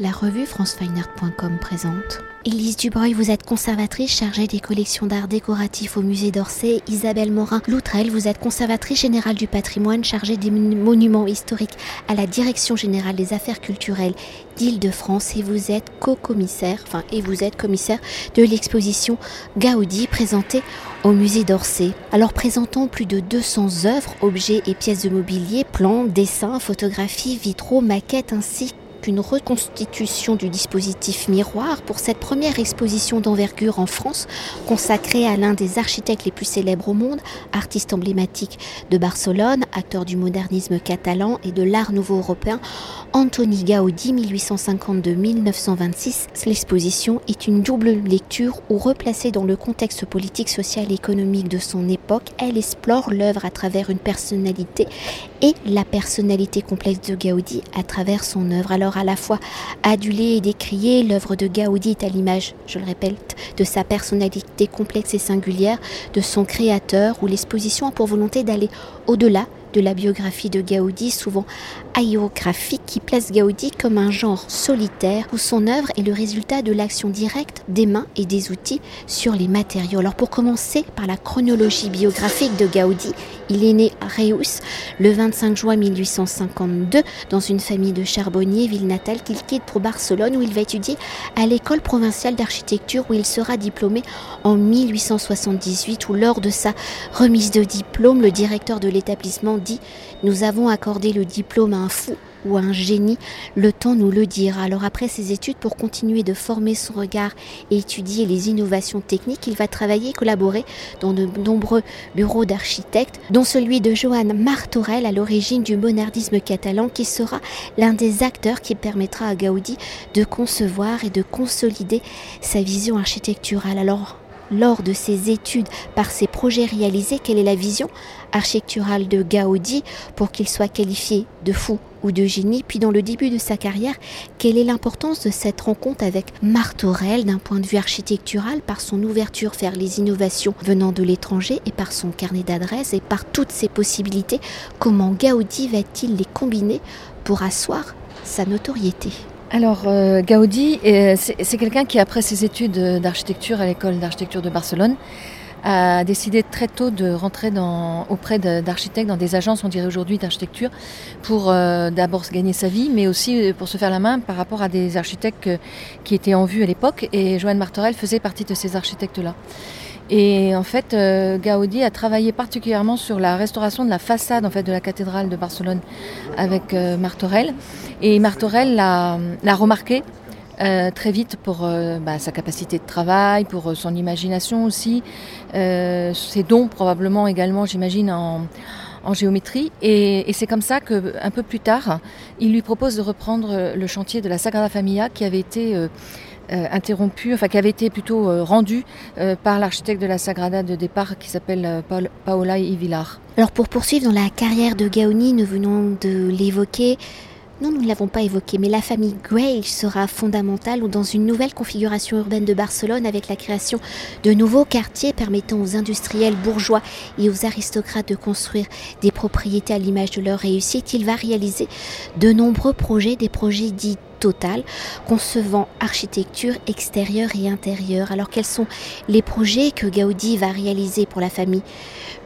La revue francefineart.com présente. Élise Dubreuil, vous êtes conservatrice chargée des collections d'art décoratif au musée d'Orsay. Isabelle Morin-Loutrel, vous êtes conservatrice générale du patrimoine chargée des monuments historiques à la Direction générale des affaires culturelles d'Île-de-France et vous êtes co-commissaire, enfin, et vous êtes commissaire de l'exposition Gaudi présentée au musée d'Orsay. Alors présentant plus de 200 œuvres, objets et pièces de mobilier, plans, dessins, photographies, vitraux, maquettes ainsi reconstitution du dispositif miroir pour cette première exposition d'envergure en France consacrée à l'un des architectes les plus célèbres au monde, artiste emblématique de Barcelone, acteur du modernisme catalan et de l'art nouveau européen, Antoni Gaudi 1852-1926. L'exposition est une double lecture où replacée dans le contexte politique, social et économique de son époque, elle explore l'œuvre à travers une personnalité et la personnalité complexe de Gaudi à travers son œuvre. Alors à la fois adulé et décrié, l'œuvre de Gaudi est à l'image, je le répète, de sa personnalité complexe et singulière, de son créateur, où l'exposition a pour volonté d'aller au-delà de la biographie de Gaudi, souvent aérographique, qui place Gaudi comme un genre solitaire où son œuvre est le résultat de l'action directe des mains et des outils sur les matériaux. Alors pour commencer par la chronologie biographique de Gaudi, il est né à Reus le 25 juin 1852 dans une famille de charbonniers, ville natale qu'il quitte pour Barcelone où il va étudier à l'école provinciale d'architecture où il sera diplômé en 1878 où lors de sa remise de diplôme, le directeur de l'établissement dit Nous avons accordé le diplôme à un fou ou un génie, le temps nous le dira. Alors après ses études, pour continuer de former son regard et étudier les innovations techniques, il va travailler et collaborer dans de nombreux bureaux d'architectes, dont celui de Johan Martorell à l'origine du monardisme catalan, qui sera l'un des acteurs qui permettra à Gaudi de concevoir et de consolider sa vision architecturale. Alors lors de ses études, par ses projets réalisés, quelle est la vision architecturale de Gaudi pour qu'il soit qualifié de fou ou de génie, puis dans le début de sa carrière, quelle est l'importance de cette rencontre avec Martorell d'un point de vue architectural par son ouverture vers les innovations venant de l'étranger et par son carnet d'adresses et par toutes ses possibilités, comment Gaudi va-t-il les combiner pour asseoir sa notoriété? Alors, euh, Gaudi, euh, c'est quelqu'un qui, après ses études d'architecture à l'école d'architecture de Barcelone, a décidé très tôt de rentrer auprès d'architectes dans des agences, on dirait aujourd'hui, d'architecture, pour euh, d'abord gagner sa vie, mais aussi pour se faire la main par rapport à des architectes qui étaient en vue à l'époque. Et Joanne Martorell faisait partie de ces architectes-là. Et en fait, euh, Gaudi a travaillé particulièrement sur la restauration de la façade en fait, de la cathédrale de Barcelone avec euh, Martorell. Et Martorell l'a remarqué euh, très vite pour bah, sa capacité de travail, pour son imagination aussi, ses dons probablement également, j'imagine, en, géométrie. Et, et c'est comme ça qu'un peu plus tard, il lui propose de reprendre le chantier de la Sagrada Familia qui avait été euh, interrompu, enfin qui avait été plutôt euh, rendu euh, par l'architecte de la Sagrada de départ qui s'appelle Paola Ivilar. Alors pour poursuivre dans la carrière de Gaoni, nous venons de l'évoquer, non, nous ne l'avons pas évoqué, mais la famille Gray sera fondamentale dans une nouvelle configuration urbaine de Barcelone avec la création de nouveaux quartiers permettant aux industriels bourgeois et aux aristocrates de construire des propriétés à l'image de leur réussite. Il va réaliser de nombreux projets, des projets dits total, concevant architecture extérieure et intérieure. Alors quels sont les projets que Gaudi va réaliser pour la famille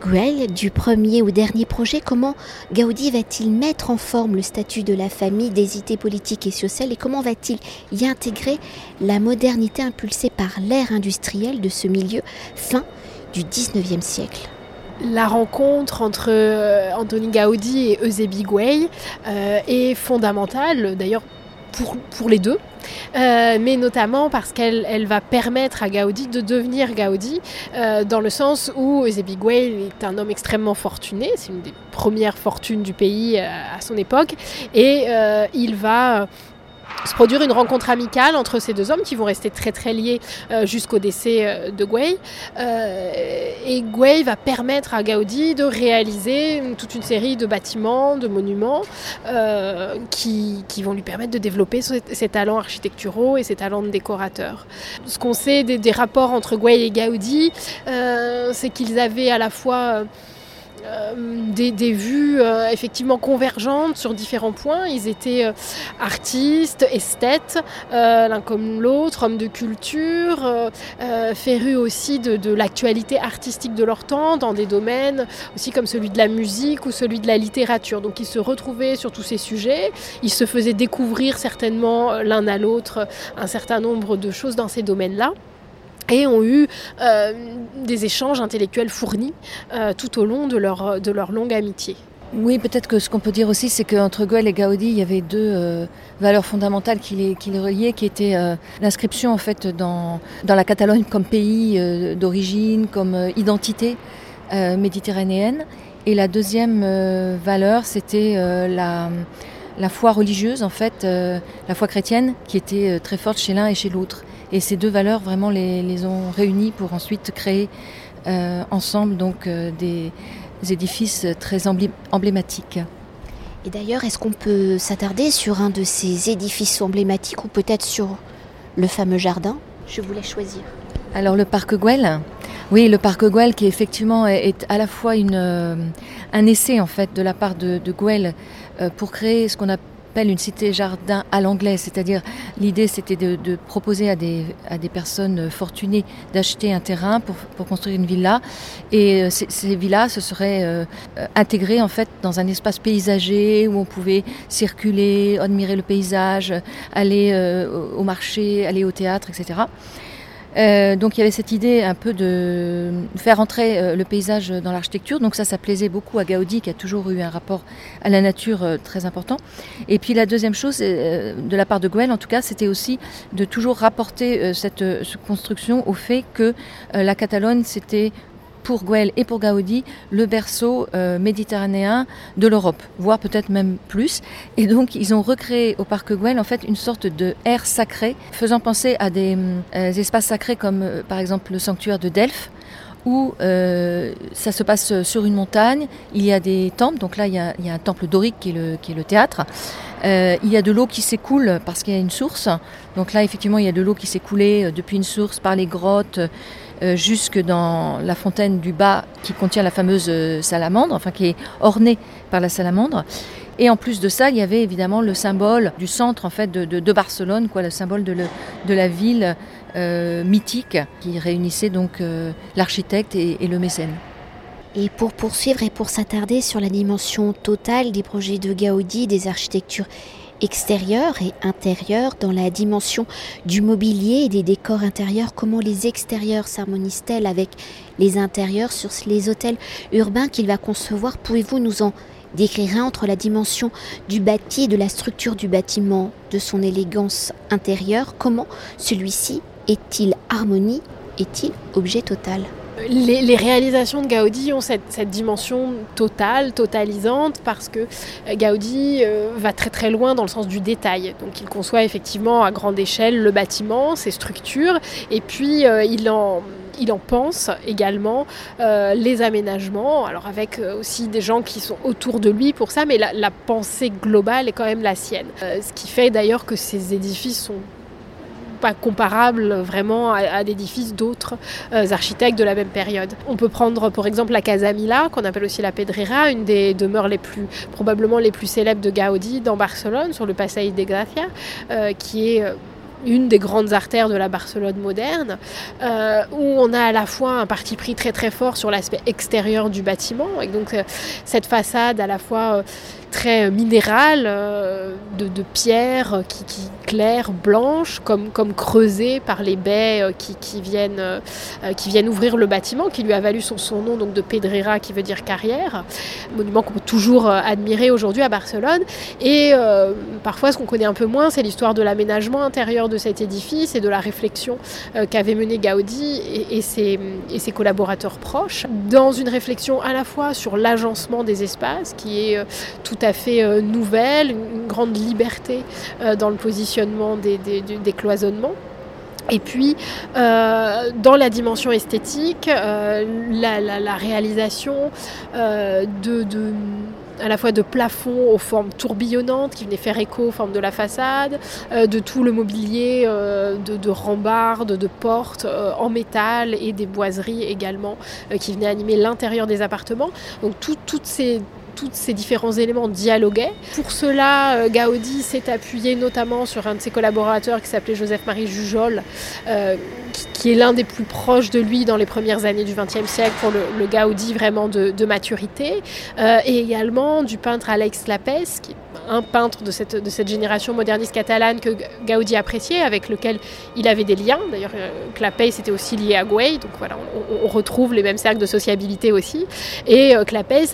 Grell du premier ou dernier projet? Comment Gaudi va-t-il mettre en forme le statut de la famille des idées politiques et sociales? Et comment va-t-il y intégrer la modernité impulsée par l'ère industrielle de ce milieu fin du 19e siècle? La rencontre entre euh, Anthony Gaudi et Eusebi Guay euh, est fondamentale. D'ailleurs, pour, les deux, euh, mais notamment parce qu'elle elle va permettre à Gaudi de devenir Gaudi, euh, dans le sens où Ezebiguel est un homme extrêmement fortuné, c'est une des premières fortunes du pays euh, à son époque, et il va se produire une rencontre amicale entre ces deux hommes qui vont rester très très liés euh, jusqu'au décès euh, de Guay. Euh, et Guay va permettre à Gaudi de réaliser toute une série de bâtiments, de monuments qui, qui, vont lui permettre de développer ses, talents architecturaux et ses talents de décorateur. Ce qu'on sait des, des, rapports entre Guay et Gaudi, c'est qu'ils avaient à la fois des, vues effectivement convergentes sur différents points. Ils étaient artistes, esthètes, l'un comme l'autre, hommes de culture, férus aussi de, de l'actualité artistique de leur temps, dans des domaines aussi comme celui de la musique ou celui de la littérature. Donc ils se retrouvaient sur tous ces sujets, ils se faisaient découvrir certainement l'un à l'autre un certain nombre de choses dans ces domaines-là et ont eu euh, des échanges intellectuels fournis euh, tout au long de leur, de leur longue amitié. Oui, peut-être que ce qu'on peut dire aussi, c'est qu'entre Goël et Gaudi, il y avait deux euh, valeurs fondamentales qui les, qui les reliaient, qui étaient l'inscription en fait dans, dans la Catalogne comme pays d'origine, comme identité méditerranéenne. Et la deuxième valeur, c'était la, la foi religieuse, en fait, la foi chrétienne, qui était très forte chez l'un et chez l'autre. Et ces deux valeurs vraiment les, ont réunies pour ensuite créer euh, ensemble donc euh, des édifices très emblématiques. Et d'ailleurs, est-ce qu'on peut s'attarder sur un de ces édifices emblématiques ou peut-être sur le fameux jardin? Je voulais choisir. Alors le parc Güell, oui, le parc Güell qui effectivement est, à la fois une, euh, un essai en fait de la part de, de pour créer ce qu'on a une cité-jardin à l'anglais, c'est-à-dire l'idée c'était de, proposer à des, à des personnes fortunées d'acheter un terrain pour, pour, construire une villa et euh, ces, villas se seraient euh, intégrées en fait dans un espace paysager où on pouvait circuler, admirer le paysage, aller euh, au marché, aller au théâtre, etc. Euh, donc il y avait cette idée un peu de faire entrer euh, le paysage dans l'architecture. Donc ça, ça plaisait beaucoup à Gaudi qui a toujours eu un rapport à la nature euh, très important. Et puis la deuxième chose, de la part de Gwen en tout cas, c'était aussi de toujours rapporter cette, cette, construction au fait que la Catalogne, c'était pour Güell et pour Gaudi le berceau euh, méditerranéen de l'Europe, voire peut-être même plus. Et donc ils ont recréé au parc Güell en fait une sorte de air sacré, faisant penser à des euh, espaces sacrés comme euh, par exemple le sanctuaire de Delphes où ça se passe sur une montagne, il y a des temples, donc là il y a, un temple dorique qui est le théâtre, il y a de l'eau qui s'écoule parce qu'il y a une source, donc là effectivement il y a de l'eau qui s'est depuis une source par les grottes, euh, jusque dans la fontaine du bas qui contient la fameuse euh, salamandre, enfin qui est ornée par la salamandre. Et en plus de ça, il y avait évidemment le symbole du centre en fait de, Barcelone, quoi, le symbole de, la ville euh, mythique qui réunissait donc l'architecte et le mécène. Et pour poursuivre et pour s'attarder sur la dimension totale des projets de Gaudi, des architectures extérieur et intérieur, dans la dimension du mobilier et des décors intérieurs, comment les extérieurs s'harmonisent-elles avec les intérieurs sur les hôtels urbains qu'il va concevoir? Pouvez-vous nous en décrire un entre la dimension du bâti, de la structure du bâtiment, de son élégance intérieure? Comment celui-ci est-il harmonie? Est-il objet total? Les, réalisations de Gaudi ont cette, dimension totale, totalisante, parce que euh, Gaudi euh, va très très loin dans le sens du détail. Donc il conçoit effectivement à grande échelle le bâtiment, ses structures, et puis euh, il en pense également les aménagements, alors avec aussi des gens qui sont autour de lui pour ça, mais la pensée globale est quand même la sienne. ce qui fait d'ailleurs que ces édifices sont pas comparable vraiment à, l'édifice d'autres euh, architectes de la même période. On peut prendre pour exemple la Casa Mila, qu'on appelle aussi la Pedrera, une des demeures les plus, probablement les plus célèbres de Gaudi dans Barcelone, sur le Passeig de Gracia, euh, qui est euh, une des grandes artères de la Barcelone moderne, euh, où on a à la fois un parti pris très très fort sur l'aspect extérieur du bâtiment, et donc euh, cette façade à la fois euh, très minérale, de, de, pierre qui, claire, blanche, comme, comme creusée par les baies qui, qui, viennent, qui viennent ouvrir le bâtiment, qui lui a valu son, son nom donc de Pedrera, qui veut dire carrière, monument qu'on peut toujours admirer aujourd'hui à Barcelone. Et parfois, ce qu'on connaît un peu moins, c'est l'histoire de l'aménagement intérieur de cet édifice et de la réflexion euh, qu'avait menée Gaudi et, ses, collaborateurs proches, dans une réflexion à la fois sur l'agencement des espaces, qui est euh, tout à fait euh, nouvelle, une, grande liberté dans le positionnement des, cloisonnements. Et puis, dans la dimension esthétique, la, réalisation de à la fois de plafonds aux formes tourbillonnantes qui venaient faire écho aux formes de la façade, euh, de tout le mobilier euh, de, rambardes, de portes euh, en métal et des boiseries également qui venaient animer l'intérieur des appartements. Donc tous ces différents éléments dialoguaient. Pour cela, Gaudi s'est appuyé notamment sur un de ses collaborateurs qui s'appelait Joseph-Marie Jujol, est l'un des plus proches de lui dans les premières années du XXe siècle pour le, Gaudi vraiment de, maturité, euh, et également du peintre Alex Clapes, qui est un peintre de cette, de cette génération moderniste catalane que Gaudi appréciait, avec lequel il avait des liens. D'ailleurs, euh, Clapes était aussi lié à Gouey, donc voilà, on, retrouve les mêmes cercles de sociabilité aussi. Et euh,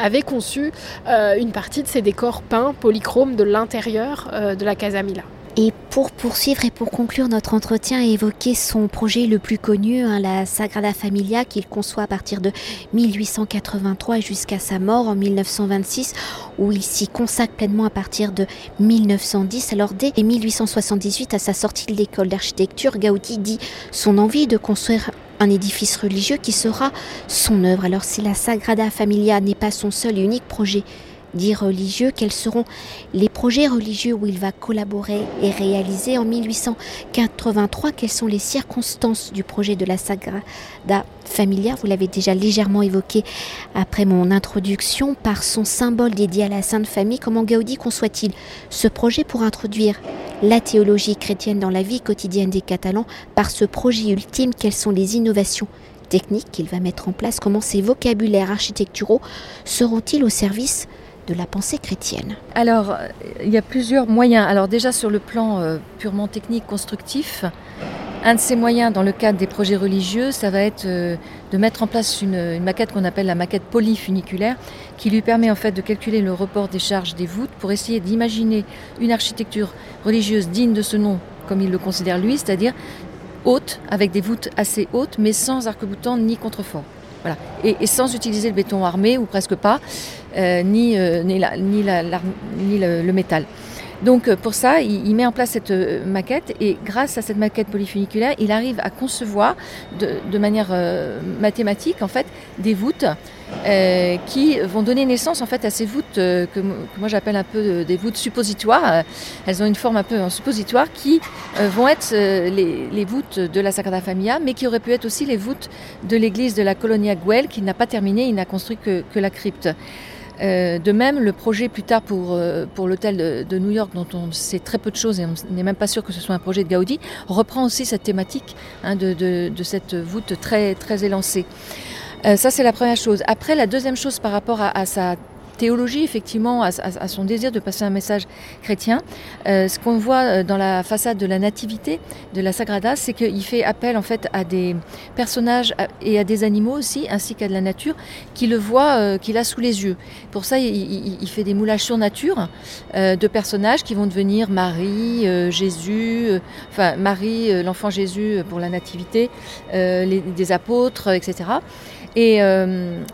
avait conçu une partie de ses décors peints polychromes de l'intérieur de la Casa Mila. Et pour poursuivre et pour conclure notre entretien et évoquer son projet le plus connu, hein, la Sagrada Familia, qu'il conçoit à partir de 1883 jusqu'à sa mort en 1926, où il s'y consacre pleinement à partir de 1910. Alors dès 1878, à sa sortie de l'école d'architecture, Gaudi dit son envie de construire un édifice religieux qui sera son œuvre. Alors si la Sagrada Familia n'est pas son seul et unique projet, dit religieux, quels seront les projets religieux où il va collaborer et réaliser en 1883, quelles sont les circonstances du projet de la Sagrada Familia, vous l'avez déjà légèrement évoqué après mon introduction, par son symbole dédié à la Sainte Famille, comment Gaudi conçoit-il ce projet pour introduire la théologie chrétienne dans la vie quotidienne des Catalans? Par ce projet ultime, quelles sont les innovations techniques qu'il va mettre en place, comment ces vocabulaires architecturaux seront-ils au service de la pensée chrétienne Alors, il y a plusieurs moyens. Alors déjà sur le plan euh, purement technique, constructif, un de ces moyens dans le cadre des projets religieux, ça va être euh, de mettre en place une, maquette qu'on appelle la maquette polyfuniculaire, qui lui permet en fait de calculer le report des charges des voûtes pour essayer d'imaginer une architecture religieuse digne de ce nom, comme il le considère lui, c'est-à-dire haute, avec des voûtes assez hautes, mais sans arc-boutant ni contrefort. Et, sans utiliser le béton armé, ou presque pas, euh, ni, euh, ni le, métal. Donc euh, pour ça, il, met en place cette maquette et grâce à cette maquette polyfuniculaire, il arrive à concevoir de, manière mathématique en fait des voûtes qui vont donner naissance en fait à ces voûtes que, moi j'appelle un peu des voûtes suppositoires. Elles ont une forme un peu en suppositoire qui vont être les, voûtes de la Sagrada Familia, mais qui auraient pu être aussi les voûtes de l'église de la Colonia Güell qui n'a pas terminé, il n'a construit que, la crypte. Euh, de même, le projet plus tard pour, euh, pour l'hôtel de, New York, dont on sait très peu de choses et on n'est même pas sûr que ce soit un projet de Gaudi, reprend aussi cette thématique hein, de, cette voûte très, très élancée. Euh, ça, c'est la première chose. Après, la deuxième chose par rapport à sa théologie, effectivement, à, son désir de passer un message chrétien. Euh, ce qu'on voit euh, dans la façade de la Nativité de la Sagrada, c'est qu'il fait appel en fait à des personnages et à des animaux aussi, ainsi qu'à de la nature, qui le voit, qu'il a sous les yeux. Pour ça, il, fait des moulages sur nature de personnages qui vont devenir Marie, Jésus, enfin Marie, l'enfant Jésus pour la Nativité, des apôtres, etc. Et,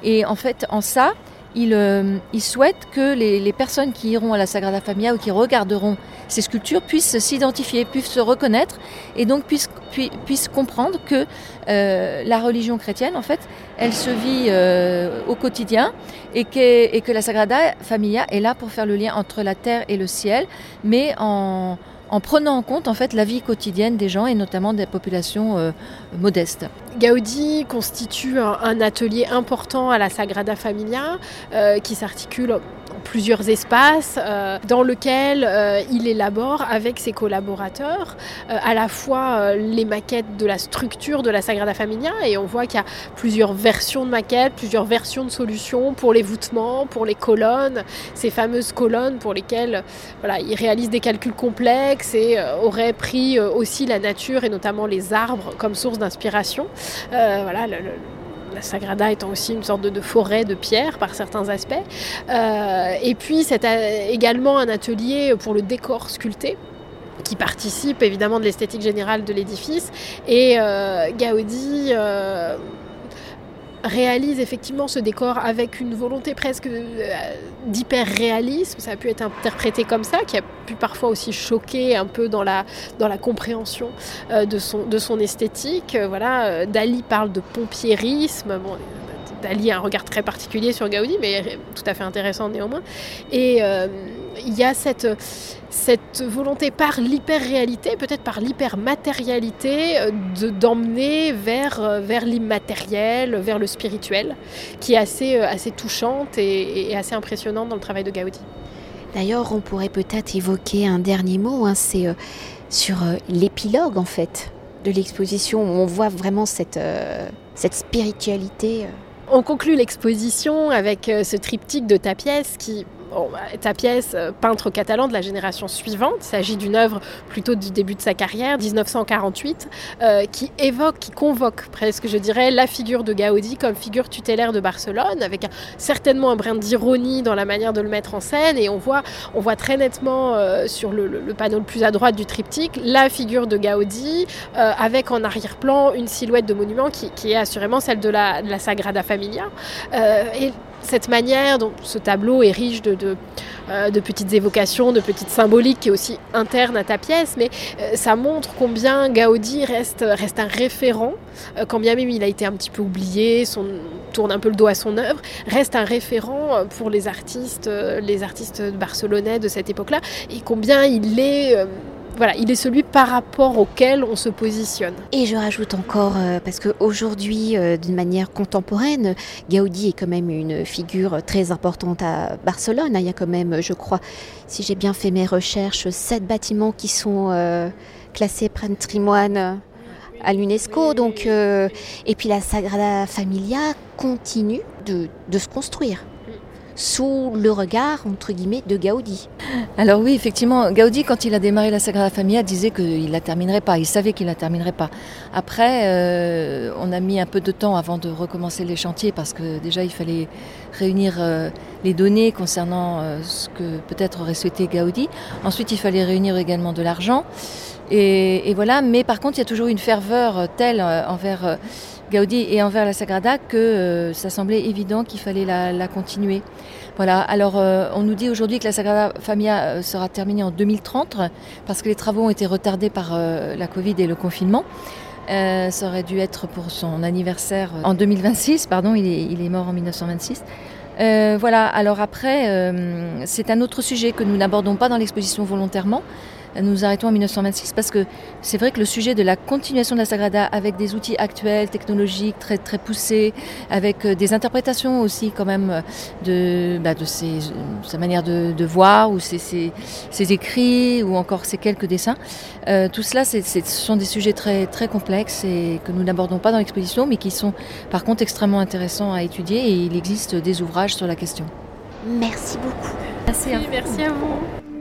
et en fait, en ça, euh, il, souhaite que les, personnes qui iront à la Sagrada Familia ou qui regarderont ces sculptures puissent s'identifier, puissent se reconnaître et donc puissent, comprendre que euh, la religion chrétienne, en fait, elle se vit euh, au quotidien et que, et que la Sagrada Familia est là pour faire le lien entre la terre et le ciel, mais en en prenant en compte en fait la vie quotidienne des gens et notamment des populations euh, modestes. Gaudi constitue un, atelier important à la Sagrada Familia euh, qui s'articule plusieurs espaces euh, dans lesquels euh, il élabore avec ses collaborateurs euh, à la fois les maquettes de la structure de la Sagrada Familia et on voit qu'il y a plusieurs versions de maquettes, plusieurs versions de solutions pour les voûtements, pour les colonnes, ces fameuses colonnes pour lesquelles voilà, il réalise des calculs complexes et aurait pris aussi la nature et notamment les arbres comme source d'inspiration. voilà, la Sagrada étant aussi une sorte de, forêt de pierre par certains aspects. Euh, et puis c'est également un atelier pour le décor sculpté qui participe évidemment de l'esthétique générale de l'édifice. Et euh, Gaudi euh, réalise effectivement ce décor avec une volonté presque euh, d'hyper-réalisme, ça a pu être interprété comme ça, qui a pu parfois aussi choquer un peu dans la, dans la compréhension euh, de, son, de son esthétique. Euh, voilà, Dali parle de pompiérisme, bon, Dali a un regard très particulier sur Gaudi, mais tout à fait intéressant néanmoins. Et il y a cette, cette volonté par l'hyper-réalité, peut-être par l'hyper-matérialité, d'emmener vers, vers l'immatériel, vers le spirituel, qui est assez, assez touchante et, et assez impressionnante dans le travail de Gaudi. D'ailleurs, on pourrait peut-être évoquer un dernier mot, hein, c'est sur l'épilogue en fait de l'exposition où on voit vraiment cette, euh, cette spiritualité. Euh. On conclut l'exposition avec euh, ce triptyque de ta pièce qui bah, ta pièce, euh, peintre catalan de la génération suivante, il s'agit d'une œuvre plutôt du début de sa carrière, 1948, euh, qui évoque, qui convoque presque, je dirais, la figure de Gaudi comme figure tutélaire de Barcelone, avec certainement un brin d'ironie dans la manière de le mettre en scène. Et on voit, on voit très nettement euh, sur le, panneau le plus à droite du triptyque la figure de Gaudi, avec en arrière-plan une silhouette de monument qui, est assurément celle de la, Sagrada Familia. Cette manière dont ce tableau est riche de, euh, de, petites évocations, de petites symboliques qui est aussi interne à ta pièce, mais euh, ça montre combien Gaudi reste, un référent, euh, quand bien même il a été un petit peu oublié, son, tourne un peu le dos à son œuvre, reste un référent pour les artistes, les artistes barcelonais de cette époque-là, et combien il est voilà, il est celui par rapport auquel on se positionne. Et je rajoute encore, euh, parce qu'aujourd'hui, euh, d'une manière contemporaine, Gaudi est quand même une figure très importante à Barcelone. Il y a quand même, je crois, si j'ai bien fait mes recherches, sept bâtiments qui sont euh, classés patrimoine à l'UNESCO. Donc, et puis la Sagrada Familia continue de se construire sous le regard, entre guillemets, de Gaudi. Alors oui, effectivement, Gaudi, quand il a démarré la Sagrada Familia, disait qu'il ne la terminerait pas, il savait qu'il ne la terminerait pas. Après, euh, on a mis un peu de temps avant de recommencer les chantiers, parce que déjà, il fallait réunir euh, les données concernant euh, ce que peut-être aurait souhaité Gaudi. Ensuite, il fallait réunir également de l'argent. Et, voilà, mais par contre, il y a toujours une ferveur telle envers Gaudi et envers la Sagrada que euh, ça semblait évident qu'il fallait la, continuer. Voilà. Alors, euh, on nous dit aujourd'hui que la Sagrada Familia euh, sera terminée en 2030 parce que les travaux ont été retardés par la Covid et le confinement. ça aurait dû être pour son anniversaire en 2026, pardon, il est, il est mort en 1926. voilà, alors après, c'est un autre sujet que nous n'abordons pas dans l'exposition volontairement, nous arrêtons en 1926 parce que c'est vrai que le sujet de la continuation de la Sagrada avec des outils actuels, technologiques, très, très poussés, avec euh, des interprétations aussi quand même de, bah, de ses, sa manière de, voir ou ses, ses, écrits ou encore ses quelques dessins. Euh, tout cela, ce sont des sujets très, très complexes et que nous n'abordons pas dans l'exposition mais qui sont par contre extrêmement intéressants à étudier et il existe des ouvrages sur la question. Merci beaucoup. Merci, merci à vous.